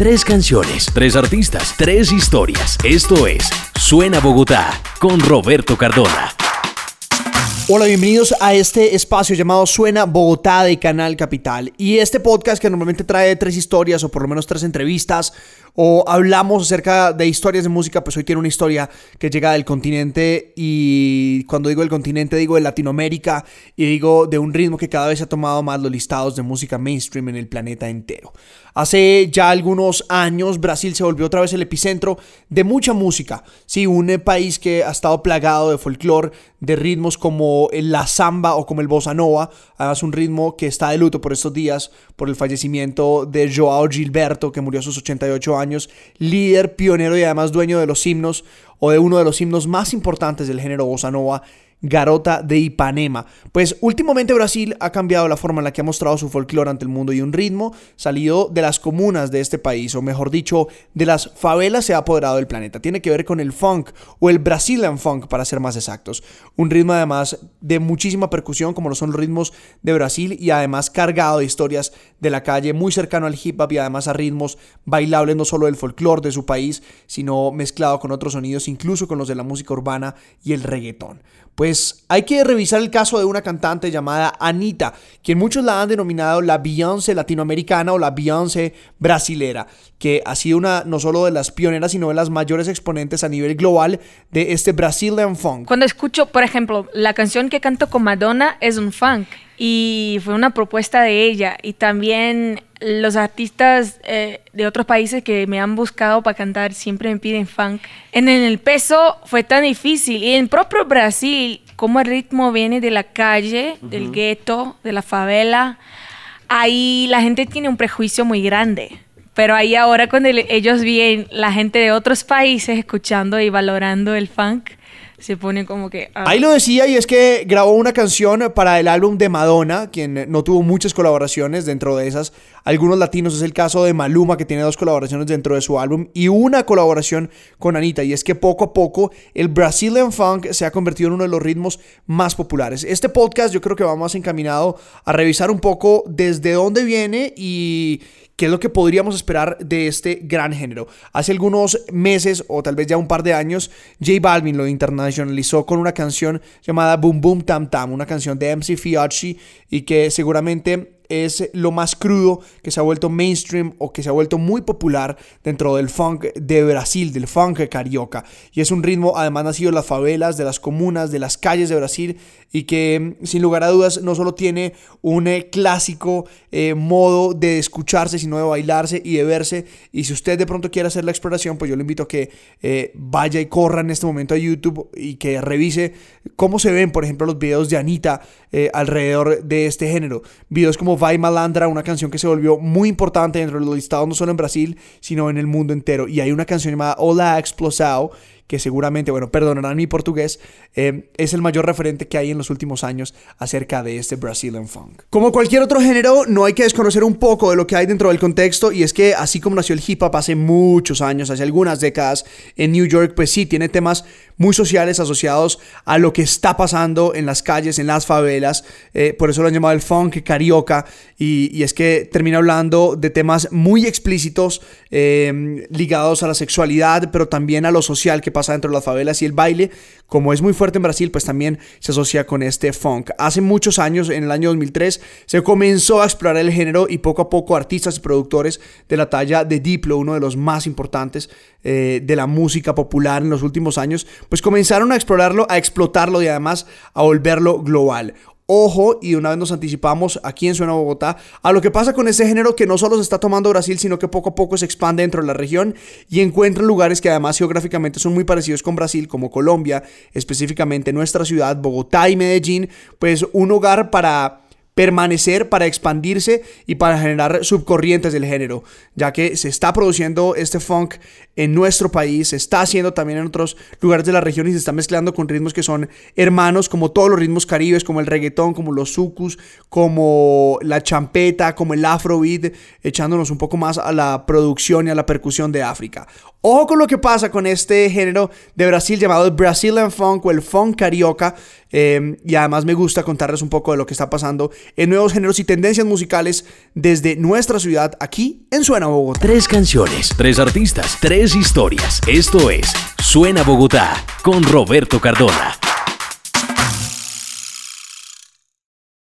Tres canciones, tres artistas, tres historias. Esto es Suena Bogotá con Roberto Cardona. Hola, bienvenidos a este espacio llamado Suena Bogotá de Canal Capital. Y este podcast que normalmente trae tres historias o por lo menos tres entrevistas o hablamos acerca de historias de música, pues hoy quiero una historia que llega del continente y cuando digo del continente digo de Latinoamérica y digo de un ritmo que cada vez ha tomado más los listados de música mainstream en el planeta entero. Hace ya algunos años Brasil se volvió otra vez el epicentro de mucha música. Sí, un país que ha estado plagado de folclore, de ritmos como la samba o como el bossa nova. Además un ritmo que está de luto por estos días por el fallecimiento de Joao Gilberto que murió a sus 88 años, líder, pionero y además dueño de los himnos o de uno de los himnos más importantes del género bossa Garota de Ipanema. Pues últimamente Brasil ha cambiado la forma en la que ha mostrado su folclore ante el mundo y un ritmo salido de las comunas de este país, o mejor dicho, de las favelas se ha apoderado del planeta. Tiene que ver con el funk o el Brazilian funk para ser más exactos. Un ritmo además de muchísima percusión como lo son los ritmos de Brasil y además cargado de historias de la calle, muy cercano al hip hop y además a ritmos bailables no solo del folclore de su país, sino mezclado con otros sonidos, incluso con los de la música urbana y el reggaetón. Pues hay que revisar el caso de una cantante llamada Anita, quien muchos la han denominado la Beyoncé latinoamericana o la Beyoncé brasilera, que ha sido una no solo de las pioneras, sino de las mayores exponentes a nivel global de este Brazilian funk. Cuando escucho, por ejemplo, la canción que canto con Madonna es un funk y fue una propuesta de ella y también los artistas eh, de otros países que me han buscado para cantar siempre me piden funk. En el peso fue tan difícil y en propio Brasil, como el ritmo viene de la calle, del gueto, de la favela, ahí la gente tiene un prejuicio muy grande. Pero ahí ahora cuando ellos ven la gente de otros países escuchando y valorando el funk, se pone como que... Ah. Ahí lo decía y es que grabó una canción para el álbum de Madonna, quien no tuvo muchas colaboraciones dentro de esas. Algunos latinos es el caso de Maluma, que tiene dos colaboraciones dentro de su álbum y una colaboración con Anita. Y es que poco a poco el Brazilian Funk se ha convertido en uno de los ritmos más populares. Este podcast yo creo que va más encaminado a revisar un poco desde dónde viene y qué es lo que podríamos esperar de este gran género. Hace algunos meses o tal vez ya un par de años, J Balvin lo internacionalizó con una canción llamada Boom Boom Tam Tam, una canción de MC Fiocchi y que seguramente es lo más crudo que se ha vuelto mainstream o que se ha vuelto muy popular dentro del funk de Brasil, del funk carioca. Y es un ritmo además nacido de las favelas, de las comunas, de las calles de Brasil y que sin lugar a dudas no solo tiene un eh, clásico eh, modo de escucharse, sino de bailarse y de verse. Y si usted de pronto quiere hacer la exploración, pues yo le invito a que eh, vaya y corra en este momento a YouTube y que revise cómo se ven, por ejemplo, los videos de Anita alrededor de este género. Videos como Vai Malandra, una canción que se volvió muy importante dentro de los listados no solo en Brasil, sino en el mundo entero. Y hay una canción llamada Hola Explosao que seguramente, bueno, perdonarán mi portugués, eh, es el mayor referente que hay en los últimos años acerca de este Brazilian funk. Como cualquier otro género, no hay que desconocer un poco de lo que hay dentro del contexto y es que así como nació el hip hop hace muchos años, hace algunas décadas en New York, pues sí, tiene temas muy sociales asociados a lo que está pasando en las calles, en las favelas, eh, por eso lo han llamado el funk carioca y, es que termina hablando de temas muy explícitos eh, ligados a la sexualidad, pero también a lo social que pasa pasa dentro de las favelas y el baile, como es muy fuerte en Brasil, pues también se asocia con este funk. Hace muchos años, en el año 2003, se comenzó a explorar el género y poco a poco artistas y productores de la talla de Diplo, uno de los más importantes eh, de la música popular en los últimos años, pues comenzaron a explorarlo, a explotarlo y además a volverlo global. Ojo, y una vez nos anticipamos aquí en Suena Bogotá a lo que pasa con ese género que no solo se está tomando Brasil, sino que poco a poco se expande dentro de la región y encuentra lugares que además geográficamente son muy parecidos con Brasil, como Colombia, específicamente nuestra ciudad, Bogotá y Medellín, pues un hogar para permanecer, para expandirse y para generar subcorrientes del género, ya que se está produciendo este funk en nuestro país, se está haciendo también en otros lugares de la región y se está mezclando con ritmos que son hermanos, como todos los ritmos caribes, como el reggaetón, como los sucus, como la champeta, como el afrobeat, echándonos un poco más a la producción y a la percusión de África. Ojo con lo que pasa con este género de Brasil llamado el Brazilian Funk o el Funk Carioca. Eh, y además me gusta contarles un poco de lo que está pasando en nuevos géneros y tendencias musicales desde nuestra ciudad aquí en Suena Bogotá. Tres canciones, tres artistas, tres historias. Esto es Suena Bogotá con Roberto Cardona.